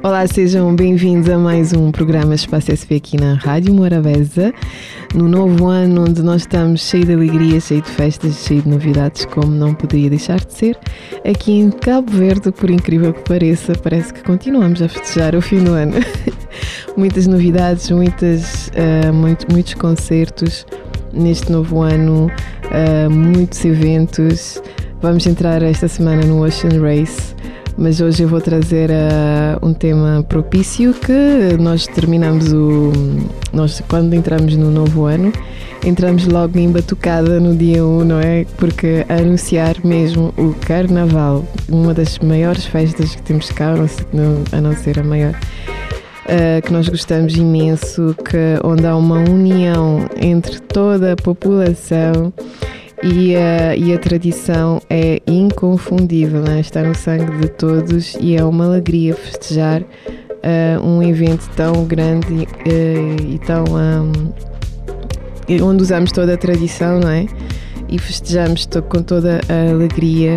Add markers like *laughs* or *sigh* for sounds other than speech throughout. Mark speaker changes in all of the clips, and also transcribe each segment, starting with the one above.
Speaker 1: Olá, sejam bem-vindos a mais um programa Espaço SP aqui na Rádio Morabeza. No novo ano, onde nós estamos cheio de alegria, cheio de festas, cheio de novidades, como não poderia deixar de ser. Aqui em Cabo Verde, por incrível que pareça, parece que continuamos a festejar o fim do ano. *laughs* Muitas novidades, muitas, uh, muito, muitos concertos neste novo ano, uh, muitos eventos. Vamos entrar esta semana no Ocean Race mas hoje eu vou trazer uh, um tema propício que nós terminamos o. Nós, quando entramos no novo ano, entramos logo em batucada no dia 1, não é? Porque anunciar mesmo o Carnaval, uma das maiores festas que temos cá, a não ser a maior. Uh, que nós gostamos imenso, que onde há uma união entre toda a população e a, e a tradição é inconfundível, né? está no sangue de todos e é uma alegria festejar uh, um evento tão grande uh, e tão. Um, onde usamos toda a tradição, não é? E festejamos to com toda a alegria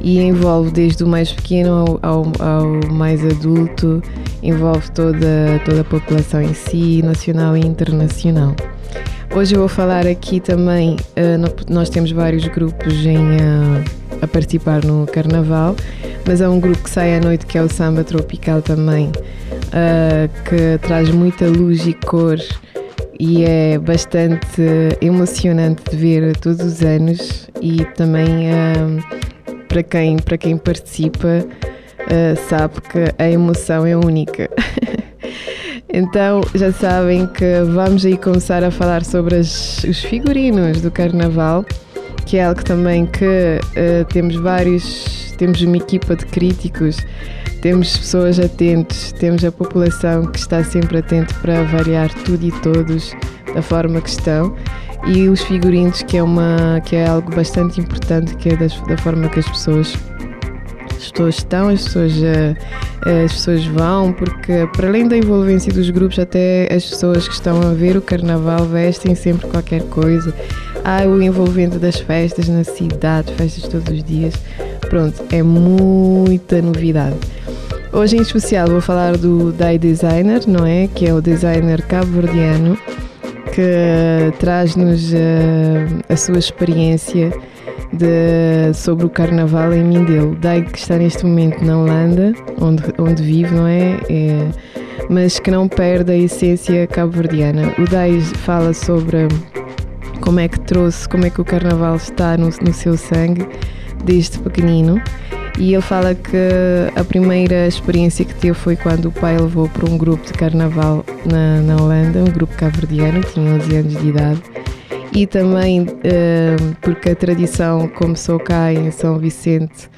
Speaker 1: e envolve desde o mais pequeno ao, ao, ao, mais adulto, envolve toda, toda a população em si, nacional e internacional. Hoje eu vou falar aqui também, uh, nós temos vários grupos em, uh, a participar no Carnaval, mas há um grupo que sai à noite que é o Samba Tropical também, uh, que traz muita luz e cor e é bastante emocionante de ver todos os anos e também para, quem, para quem participa sabe que a emoção é única. *laughs* Então já sabem que vamos aí começar a falar sobre as, os figurinos do Carnaval, que é algo também que uh, temos vários, temos uma equipa de críticos, temos pessoas atentas, temos a população que está sempre atenta para avaliar tudo e todos da forma que estão. E os figurinos que é uma que é algo bastante importante que é das, da forma que as pessoas as pessoas estão, as pessoas, eh, eh, as pessoas vão, porque para além da envolvência dos grupos, até as pessoas que estão a ver o carnaval vestem sempre qualquer coisa. Há o envolvimento das festas na cidade, festas todos os dias. Pronto, é muita novidade. Hoje em especial vou falar do Dai Designer, não é? Que é o designer cabo-verdiano que traz-nos eh, a sua experiência de, sobre o carnaval em Mindelo. Dai que está neste momento na Holanda, onde, onde vive, não é? é mas que não perde a essência cabo-verdiana. O Dai fala sobre como é que trouxe, como é que o carnaval está no, no seu sangue desde pequenino. E ele fala que a primeira experiência que teve foi quando o pai levou para um grupo de carnaval na, na Holanda, um grupo cabo-verdiano, tinha 11 anos de idade e também uh, porque a tradição começou cá em São Vicente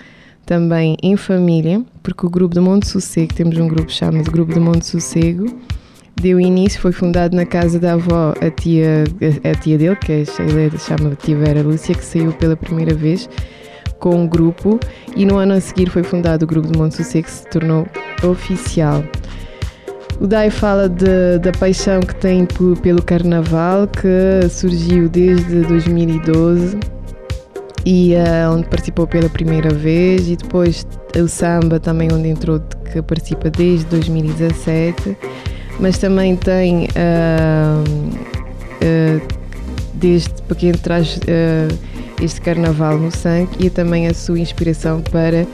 Speaker 1: também em família, porque o grupo de Monte Sossego, temos um grupo chamado Grupo de Monte Sossego, deu início, foi fundado na casa da avó, a tia, a, a tia dele, que é Sheila, chama tia Vera Lúcia, que saiu pela primeira vez com um grupo e no ano a seguir foi fundado o grupo de Monte Sossego que se tornou oficial. O Dai fala de, da paixão que tem pelo carnaval, que surgiu desde 2012 e uh, onde participou pela primeira vez, e depois o samba também, onde entrou, que participa desde 2017, mas também tem uh, uh, desde pequeno traz este carnaval no sangue e também a sua inspiração para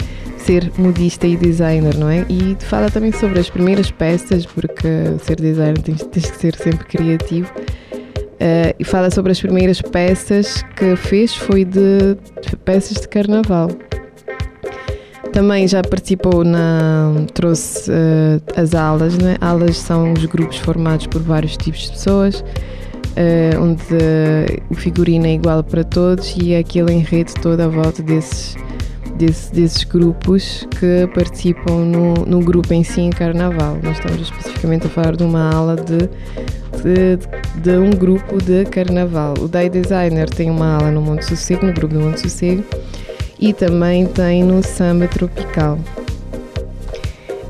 Speaker 1: ser modista e designer, não é? E fala também sobre as primeiras peças, porque ser designer tens, tens que ser sempre criativo. Uh, e fala sobre as primeiras peças que fez, foi de, de peças de carnaval. Também já participou na. trouxe uh, as alas, né? Alas são os grupos formados por vários tipos de pessoas, uh, onde o figurino é igual para todos e é aquele enredo todo à volta desses desse, desses grupos que participam no, no grupo em si em Carnaval. Nós estamos especificamente a falar de uma ala de, de, de um grupo de Carnaval. O Day Designer tem uma ala no Monte Sossego, no grupo do Monte Sossego, e também tem no samba tropical.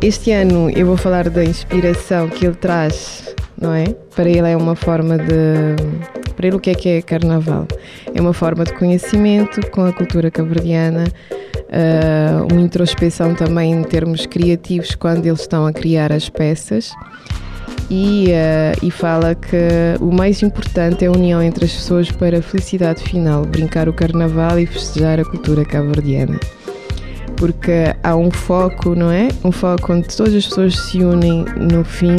Speaker 1: Este ano eu vou falar da inspiração que ele traz, não é? Para ele é uma forma de. Para ele, o que é que é carnaval? É uma forma de conhecimento com a cultura cabo-verdiana, uh, uma introspeção também em termos criativos quando eles estão a criar as peças. E, uh, e, fala que o mais importante é a união entre as pessoas para a felicidade final, brincar o carnaval e festejar a cultura cabo-verdiana porque há um foco, não é? Um foco onde todas as pessoas se unem no fim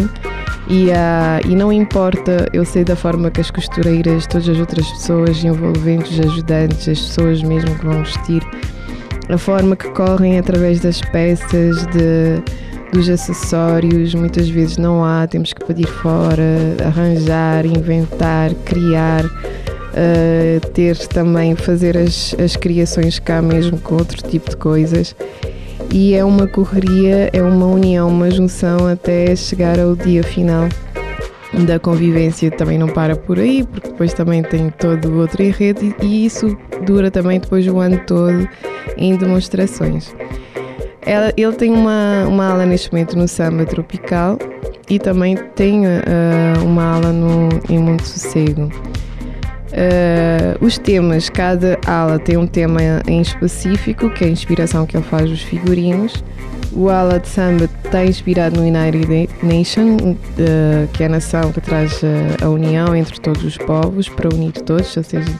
Speaker 1: e, uh, e não importa, eu sei da forma que as costureiras, todas as outras pessoas envolventes, ajudantes, as pessoas mesmo que vão vestir, a forma que correm através das peças, de, dos acessórios, muitas vezes não há, temos que pedir fora, arranjar, inventar, criar uh, ter também, fazer as, as criações cá mesmo com outro tipo de coisas. E é uma correria, é uma união, uma junção até chegar ao dia final da convivência também não para por aí, porque depois também tem todo o outro enredo e isso dura também depois o ano todo em demonstrações. Ela, ele tem uma, uma ala neste momento no samba tropical e também tem uh, uma ala no, em Monte Sossego. Uh, os temas, cada ala tem um tema em específico, que é a inspiração que ele faz dos figurinos. O ala de samba está inspirado no United Nation, uh, que é a nação que traz a união entre todos os povos, para unir todos, ou seja,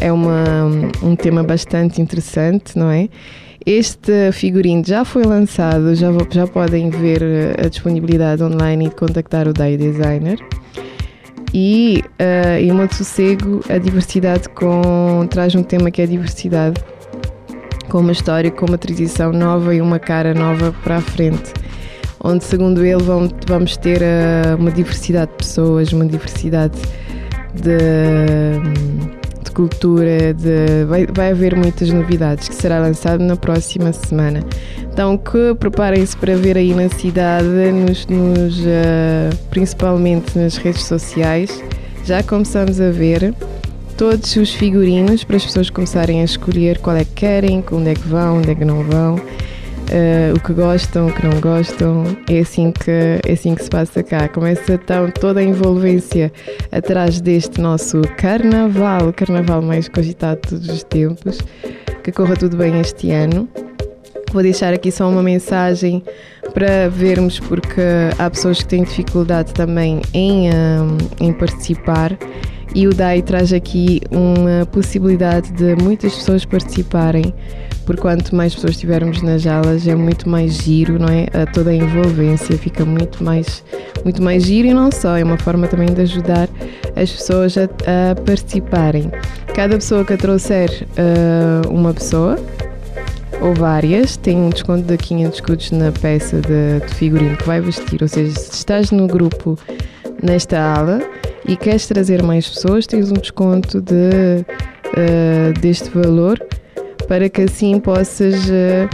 Speaker 1: é uma, um tema bastante interessante, não é? Este figurino já foi lançado, já, já podem ver a disponibilidade online e contactar o Day Designer e uh, em Monte Sossego a diversidade com, traz um tema que é a diversidade com uma história, com uma tradição nova e uma cara nova para a frente onde segundo ele vamos, ter uh, uma diversidade de pessoas, uma diversidade de de cultura, de, vai, vai haver muitas novidades que será lançado na próxima semana. Então que preparem-se para ver aí na cidade, nos, nos uh, principalmente nas redes sociais. Já começamos a ver todos os figurinos para as pessoas começarem a escolher qual é que querem, onde é que vão, onde é que não vão uh, o que gostam, o que não gostam. É assim que, é assim que se passa cá. Começa então toda a envolvência atrás deste nosso carnaval, o carnaval mais cogitado de todos os tempos. Que corra tudo bem este ano. Vou deixar aqui só uma mensagem para vermos, porque há pessoas que têm dificuldade também em, um, eh, em participar. E o DAI traz aqui uma possibilidade de muitas pessoas participarem porque quanto mais pessoas tivermos nas aulas é muito mais giro, não é? A toda a envolvência fica muito mais, muito mais giro e não só, é uma forma também de ajudar as pessoas a, a participarem. Cada pessoa que trouxer uh, uma pessoa ou várias tem um desconto de 500 escudos na peça de, de figurino que vai vestir, ou seja, se estás no grupo nesta ala e queres trazer mais pessoas, tens um desconto de, uh, deste valor para que assim possas uh,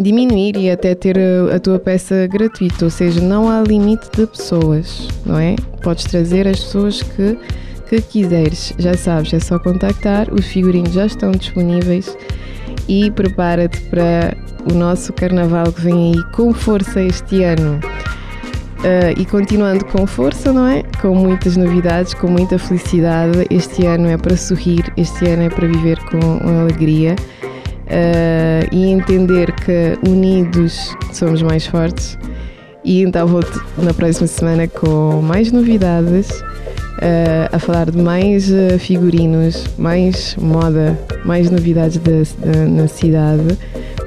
Speaker 1: diminuir e até ter a, a, tua peça gratuita, ou seja, não há limite de pessoas, não é? Podes trazer as pessoas que, que quiseres, já sabes, é só contactar, os figurinos já estão disponíveis e prepara-te para o nosso carnaval que vem aí com força este ano. Uh, e continuando com força, não é? Com muitas novidades, com muita felicidade. Este ano é para sorrir, este ano é para viver com alegria uh, e entender que unidos somos mais fortes. E então vou na próxima semana com mais novidades, uh, a falar de mais figurinos, mais moda, mais novidades de, de, na cidade.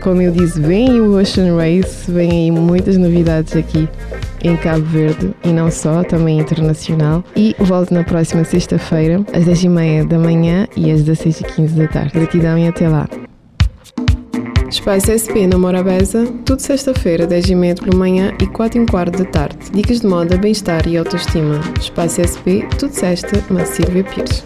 Speaker 1: Como eu disse, vem o Ocean Race, vem aí muitas novidades aqui em Cabo Verde e não só, também internacional. E volto na próxima sexta-feira, às 10h30 da manhã e às 16h15 da tarde. Gratidão e até lá.
Speaker 2: Espaço SP na Morabeza, tudo sexta-feira, 10h30 pela manhã e 4 h quarto da tarde. Dicas de moda, bem-estar e autoestima. Espaço SP, tudo sexta, na Silvia Pires.